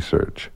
research.